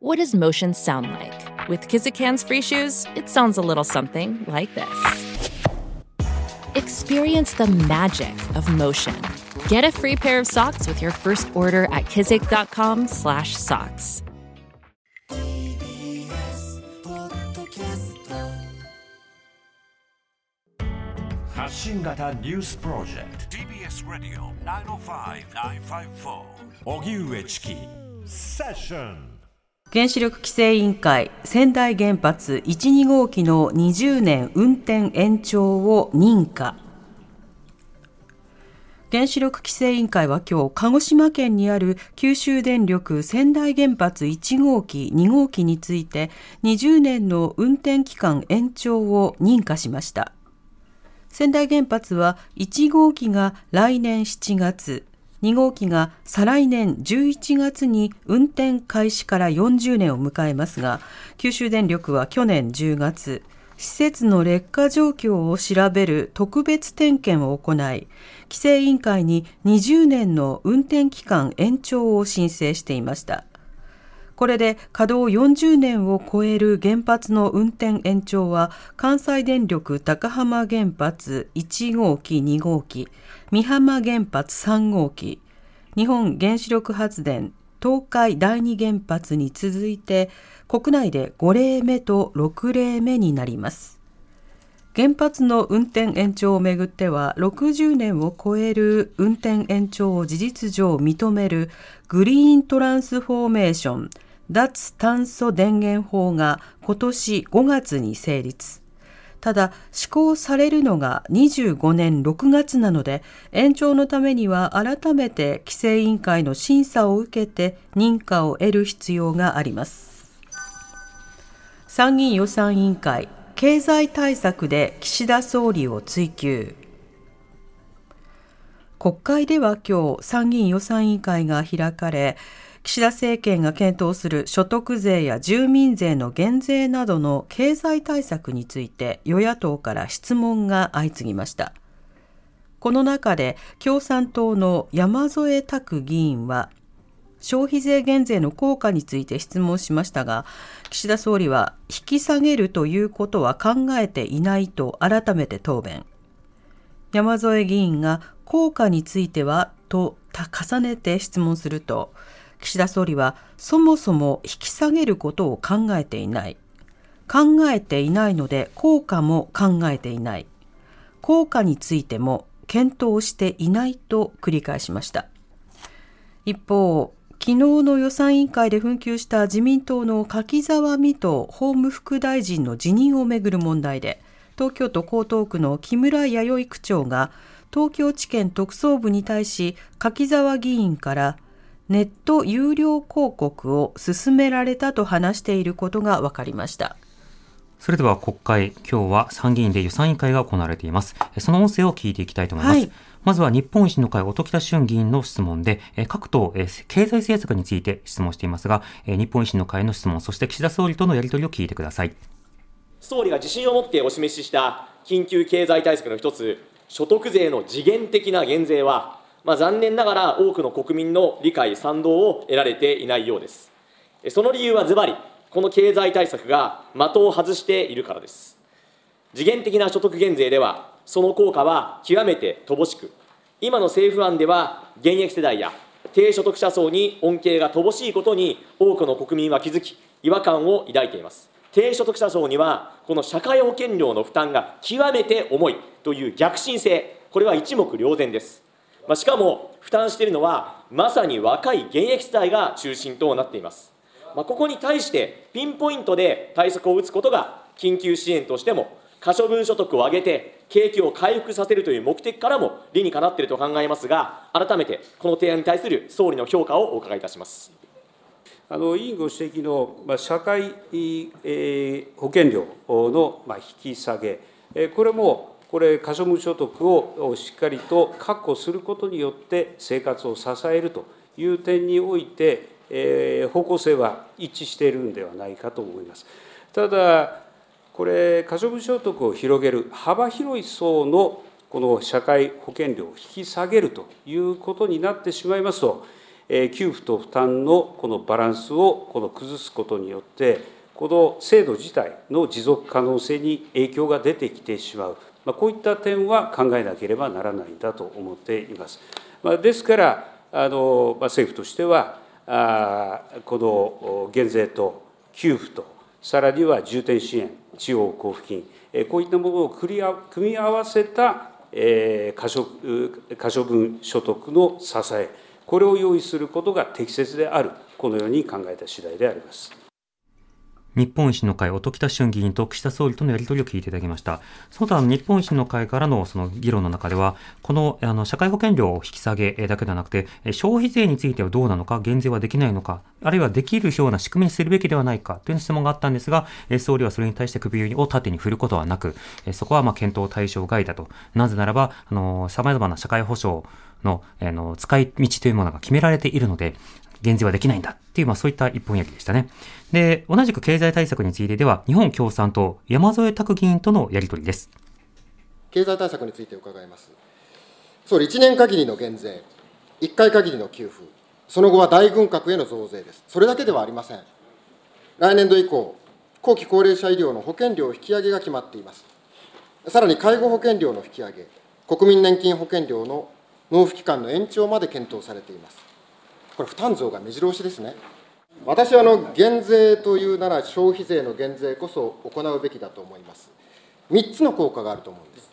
What does motion sound like? With Kizikans free shoes, it sounds a little something like this. Experience the magic of motion. Get a free pair of socks with your first order at kizik.com/socks. News Project D B S Radio 905-954 Session 原子力規制委員会仙台原発1、2号機の20年運転延長を認可原子力規制委員会は今日、鹿児島県にある九州電力仙台原発1号機、2号機について20年の運転期間延長を認可しました。仙台原発は1号機が来年7月、2号機が再来年11月に運転開始から40年を迎えますが、九州電力は去年10月、施設の劣化状況を調べる特別点検を行い、規制委員会に20年の運転期間延長を申請していました。これで稼働40年を超える原発の運転延長は関西電力高浜原発1号機2号機美浜原発3号機日本原子力発電東海第二原発に続いて国内で5例目と6例目になります。原発の運転延長をめぐっては60年を超える運転延長を事実上認めるグリーントランスフォーメーション脱炭素電源法が今年5月に成立。ただ、施行されるのが25年6月なので、延長のためには改めて規制委員会の審査を受けて認可を得る必要があります。参議院予算委員会、経済対策で岸田総理を追及。国会では今日、参議院予算委員会が開かれ、岸田政権が検討する所得税や住民税の減税などの経済対策について与野党から質問が相次ぎました。この中で共産党の山添拓議員は消費税減税の効果について質問しましたが岸田総理は引き下げるということは考えていないと改めて答弁山添議員が効果についてはと重ねて質問すると岸田総理はそもそも引き下げることを考えていない。考えていないので効果も考えていない。効果についても検討していないと繰り返しました。一方、昨日の予算委員会で紛糾した自民党の柿沢水戸法務副大臣の辞任をめぐる問題で、東京都江東区の木村弥生区長が東京地検特捜部に対し柿沢議員からネット有料広告を進められたと話していることが分かりました。それでは国会、今日は参議院で予算委員会が行われています。その音声を聞いていきたいと思います。はい、まずは日本維新の会、音喜多俊議員の質問で、各党、経済政策について質問していますが、日本維新の会の質問、そして岸田総理とのやり取りを聞いてください。総理が自信を持ってお示しした緊急経済対策の一つ、所得税の次元的な減税は、まあ、残念ながら多くの国民の理解、賛同を得られていないようです。その理由はズバリ、この経済対策が的を外しているからです。次元的な所得減税では、その効果は極めて乏しく、今の政府案では、現役世代や低所得者層に恩恵が乏しいことに多くの国民は気づき、違和感を抱いています。低所得者層には、この社会保険料の負担が極めて重いという逆進性、これは一目瞭然です。まあ、しかも負担しているのはまさに若い現役世代が中心となっています、まあ、ここに対してピンポイントで対策を打つことが緊急支援としても可処分所得を上げて景気を回復させるという目的からも理にかなっていると考えますが改めてこの提案に対する総理の評価をお伺いいたします。あの委員ご指摘の、まあ、社会、えー、保険料の、まあ、引き下げ、えー、これもこれ、可処分所得をしっかりと確保することによって生活を支えるという点において、えー、方向性は一致しているんではないかと思います。ただ、これ、可処分所得を広げる幅広い層のこの社会保険料を引き下げるということになってしまいますと、給付と負担のこのバランスをこの崩すことによって、この制度自体の持続可能性に影響が出てきてしまう、まあ、こういった点は考えなければならないんだと思っています。まあ、ですからあの、まあ、政府としてはあこの減税と給付とさらには重点支援地方交付金えこういったものを組み合わせた可処可処分所得の支えこれを用意することが適切であるこのように考えた次第であります。日本維新の会、音喜多衆議院と岸田総理とのやり取りを聞いていただきました。その他、日本維新の会からのその議論の中では、このあの社会保険料を引き下げだけではなくて、消費税についてはどうなのか、減税はできないのか、あるいはできるような仕組みにするべきではないかという質問があったんですが、総理はそれに対して首を縦に振ることはなく、そこはまあ検討対象外だと。なぜならば、あの、様々な社会保障のあの使い道というものが決められているので、減税はできないんだっていう、まあそういった一本焼きでしたね。で、同じく経済対策についてでは、日本共産党山添拓議員とのやり取りです。経済対策について伺います。総理、1年限りの減税、1回限りの給付、その後は大軍拡への増税です。それだけではありません。来年度以降、後期高齢者医療の保険料引き上げが決まっています。さらに介護保険料の引き上げ、国民年金保険料の納付期間の延長まで検討されています。これ負担増が目白押しですね。私はあの減税というなら消費税の減税こそ行うべきだと思います。3つの効果があると思うんです。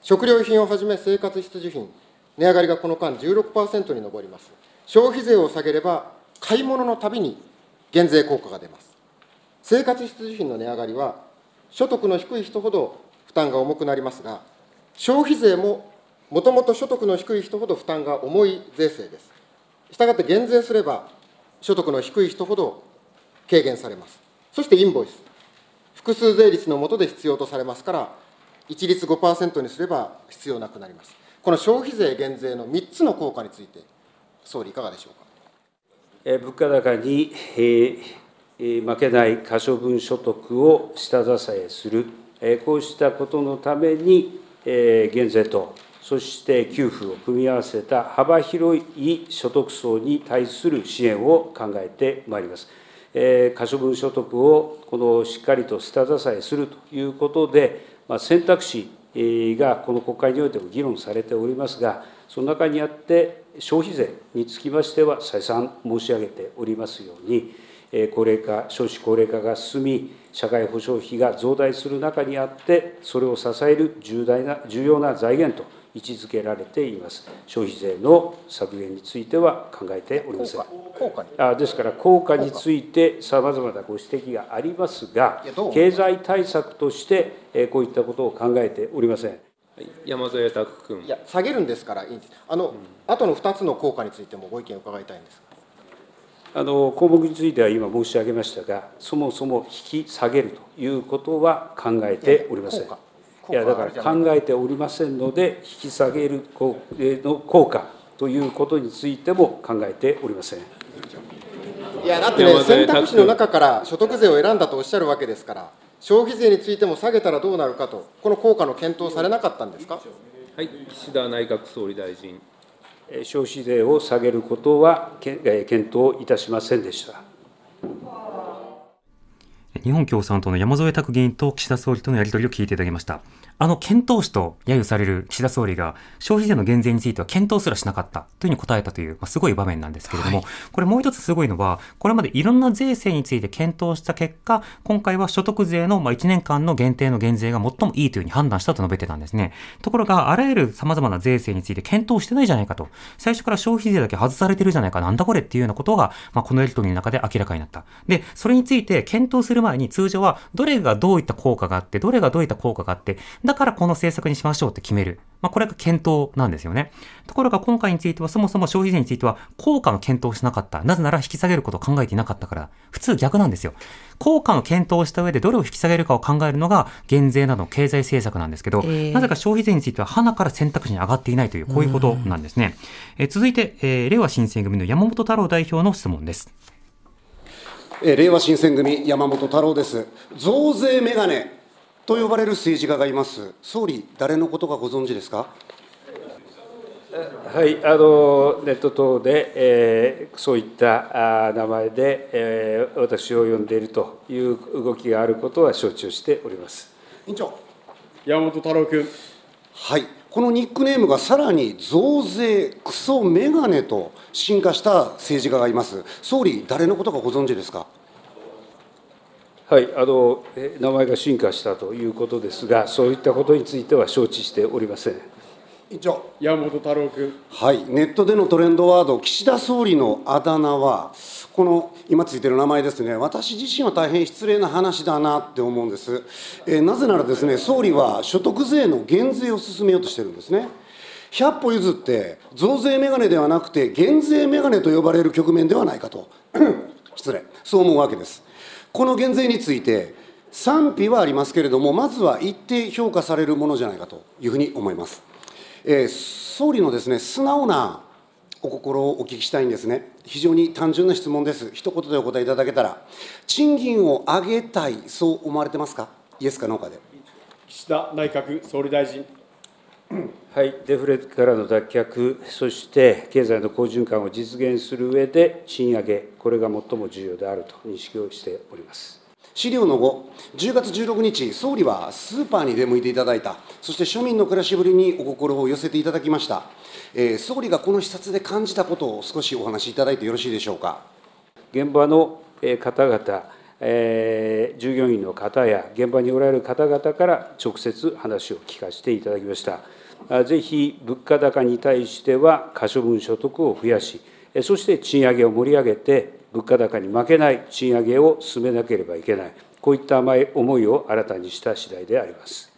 食料品をはじめ生活必需品、値上がりがこの間16%に上ります。消費税を下げれば買い物のたびに減税効果が出ます。生活必需品の値上がりは所得の低い人ほど負担が重くなりますが、消費税ももともと所得の低い人ほど負担が重い税制です。したがって減税すれば、所得の低い人ほど軽減されます。そしてインボイス。複数税率の下で必要とされますから、一律5%にすれば必要なくなります。この消費税減税の3つの効果について、総理、いかがでしょうか？え物価高に、えー、負けない可処分所得を下支えする、こうしたことのために、減税とそして給付を組み合わせた幅広い所得層に対する支援を考えてまいります。え可処分所得をこのしっかりと下支えするということで、ま選択肢がこの国会においても議論されておりますが、その中にあって、消費税につきましては、再三申し上げておりますように、高齢化、少子高齢化が進み、社会保障費が増大する中にあって、それを支える重大な重要な財源と位置づけられています。消費税の削減については考えておりません。効果あですから、効果についてさまざまなご指摘がありますが、経済対策としてこういったことを考えておりません。山添拓君。いや、下げるんですからいいんです。あの、うん、後の2つの効果についてもご意見を伺いたいんですあの項目については今申し上げましたが、そもそも引き下げるということは考えておりません。いやだから考えておりませんので、引き下げるの効果ということについても考えておりません。いやだってね、選択肢の中から所得税を選んだとおっしゃるわけですから、消費税についても下げたらどうなるかと、この効果の検討されなかったんですか？はい、岸田内閣総理大臣。消費税を下げることは検討いたしませんでした。日本共産党の山添拓議員と岸田総理とのやり取りを聞いていただきました。あの検討士と揶揄される岸田総理が消費税の減税については検討すらしなかったというふうに答えたという、まあ、すごい場面なんですけれども、はい、これもう一つすごいのは、これまでいろんな税制について検討した結果、今回は所得税のまあ1年間の限定の減税が最もいいというふうに判断したと述べてたんですね。ところが、あらゆる様々な税制について検討してないじゃないかと。最初から消費税だけ外されてるじゃないか、なんだこれっていうようなことが、まあ、このやり取りの中で明らかになった。で、それについて検討する前に通常は、どれがどういった効果があって、どれがどういった効果があって、だからこの政策にしましょうって決める。まあ、これが検討なんですよね。ところが今回についてはそもそも消費税については効果の検討をしなかった。なぜなら引き下げることを考えていなかったから。普通逆なんですよ。効果の検討をした上でどれを引き下げるかを考えるのが減税などの経済政策なんですけど、えー、なぜか消費税については鼻から選択肢に上がっていないという、こういうことなんですね。えー、続いて、えー、令和新選組の山本太郎代表の質問です。えー、令和新選組山本太郎です。増税メガネと呼ばれる政治家がいます。総理、誰のことかご存知ですか？はい、あのネット等で、えー、そういったあ名前で、えー、私を呼んでいるという動きがあることは承知をしております委員長山本太郎君。はい、このニックネームがさらに増税、クソメガネと進化した政治家がいます、総理、誰のことかご存知ですか？はい、あの名前が進化したということですが、そういったことについては承知しておりません。委員長山本太郎君。はい、ネットでのトレンドワード、岸田総理のあだ名は、この今ついてる名前ですね、私自身は大変失礼な話だなって思うんです。えー、なぜならですね、総理は所得税の減税を進めようとしてるんですね。100歩譲って、増税メガネではなくて、減税メガネと呼ばれる局面ではないかと、失礼、そう思うわけです。この減税について、賛否はありますけれども、まずは一定評価されるものじゃないかというふうに思います。えー、総理のですね、素直なお心をお聞きしたいんですね。非常に単純な質問です。一言でお答えいただけたら、賃金を上げたい、そう思われてますか、イエスかノーかで。岸田内閣総理大臣。はい、デフレからの脱却、そして経済の好循環を実現する上で、賃上げ、これが最も重要であると認識をしております。資料の後、10月16日、総理はスーパーに出向いていただいた、そして庶民の暮らしぶりにお心を寄せていただきました。えー、総理がこの視察で感じたことを少しお話しいただいてよろしいでしょうか。現場の方々、えー、従業員の方や現場におられる方々から直接話を聞かせていただきました。ぜひ物価高に対しては可処分所得を増やし、そして賃上げを盛り上げて、物価高に負けない賃上げを進めなければいけない、こういった思いを新たにした次第であります。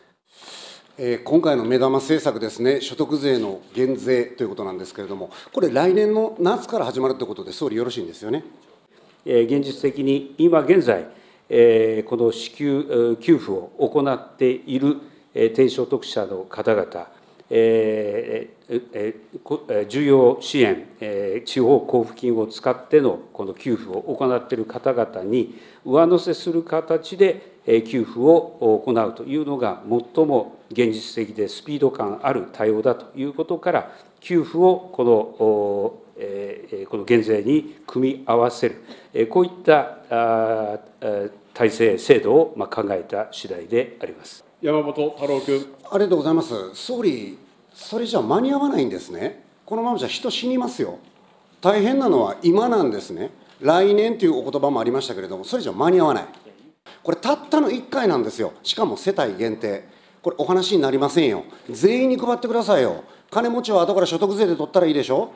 今回の目玉政策ですね、所得税の減税ということなんですけれども、これ、来年の夏から始まるということで、総理、よろしいんですよね？現実的に今現在、この支給給付を行っている低所得者の方々、えー、重要支援、地方交付金を使ってのこの給付を行っている方々に上乗せする形で給付を行うというのが最も現実的でスピード感ある対応だということから給付をこのこの減税に組み合わせるこういった体制制度を考えた次第であります。山本太郎君。ありがとうございます。総理、それじゃ間に合わないんですね。このままじゃ人死にますよ。大変なのは今なんですね。来年というお言葉もありましたけれども、それじゃ間に合わない。これ、たったの1回なんですよ。しかも世帯限定。これ、お話になりませんよ。全員に配ってくださいよ。金持ちは後から所得税で取ったらいいでしょ。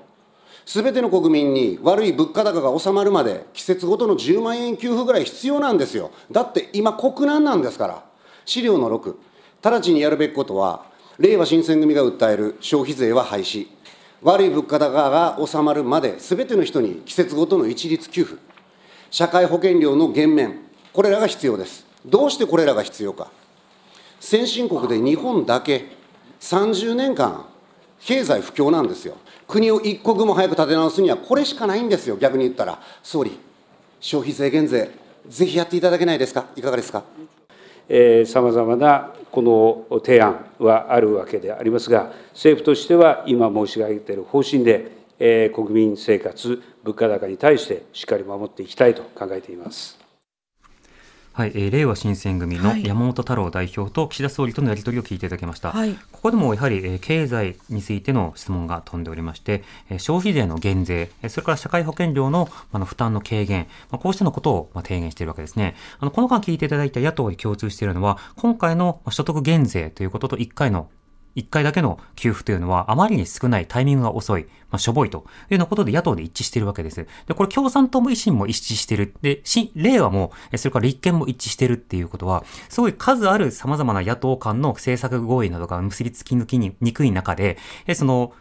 すべての国民に悪い物価高が収まるまで、季節ごとの10万円給付ぐらい必要なんですよ。だって今、国難なんですから。資料の6、直ちにやるべきことは、令和新選組が訴える消費税は廃止、悪い物価高が収まるまで、すべての人に季節ごとの一律給付、社会保険料の減免、これらが必要です。どうしてこれらが必要か。先進国で日本だけ30年間、経済不況なんですよ。国を一刻も早く立て直すにはこれしかないんですよ、逆に言ったら。総理、消費税減税、ぜひやっていただけないですか、いかがですか？さまざまなこの提案はあるわけでありますが、政府としては今申し上げている方針で、国民生活、物価高に対してしっかり守っていきたいと考えています。はい、えー、令和新選組の山本太郎代表と岸田総理とのやり取りを聞いていただきました。はい、ここでもやはり、えー、経済についての質問が飛んでおりまして、えー、消費税の減税、えー、それから社会保険料のあの負担の軽減、まあ、こうしたのことを、まあ、提言しているわけですね。あのこの間聞いていただいた野党に共通しているのは、今回の所得減税ということと1回の1回だけの給付というのはあまりに少ないタイミングが遅い、まあ、しょぼいというようなことで野党で一致しているわけです。で、これ共産党も維新も一致している。で、新、令和も、それから立憲も一致しているっていうことは、すごい数ある様々な野党間の政策合意などが結びつきにくい中で、その、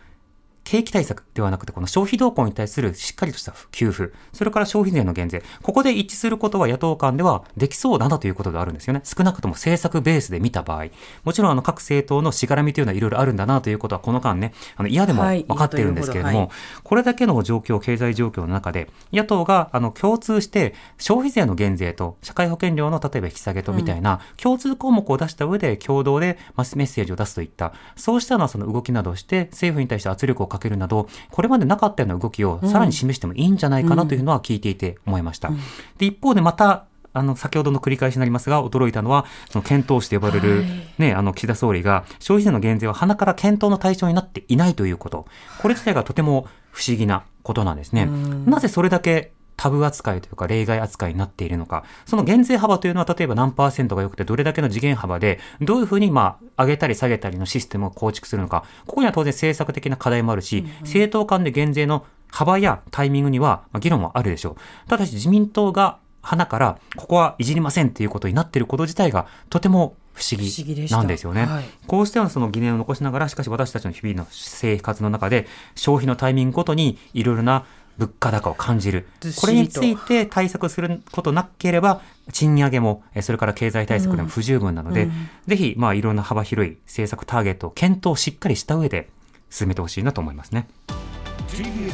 景気対策ではなくて、この消費動向に対するしっかりとした給付、それから消費税の減税、ここで一致することは野党間ではできそうだなということであるんですよね。少なくとも政策ベースで見た場合、もちろんあの各政党のしがらみというのはいろいろあるんだなということはこの間ね、あの嫌でも分かってるんですけれども、はい。これだけの状況、経済状況の中で、野党があの共通して消費税の減税と社会保険料の例えば引き下げとみたいな共通項目を出した上で共同でまあメッセージを出すといった、そうしたのはその動きなどをして政府に対して圧力をかけるなど、これまでなかったような動きをさらに示してもいいんじゃないかなというのは聞いていて思いました。で、一方でまた、あの、先ほどの繰り返しになりますが、驚いたのは、その検討士と呼ばれる、ね、あの、岸田総理が、消費税の減税は鼻から検討の対象になっていないということ。これ自体がとても不思議なことなんですね。なぜそれだけタブ扱いというか例外扱いになっているのか。その減税幅というのは例えば何パーセントが良くてどれだけの次元幅でどういうふうにまあ上げたり下げたりのシステムを構築するのか。ここには当然政策的な課題もあるし、政党間で減税の幅やタイミングにはまあ議論はあるでしょう。ただし自民党が花からここはいじりませんっていうことになっていること自体がとても不思議なんですよね。はいこうしたようなその疑念を残しながら、しかし私たちの日々の生活の中で、消費のタイミングごとにいろいろな物価高を感じる。これについて対策することなければ、賃上げも、えそれから経済対策でも不十分なので、ぜひ、まあ、いろんな幅広い政策ターゲットを検討しっかりした上で進めてほしいなと思いますね。TBS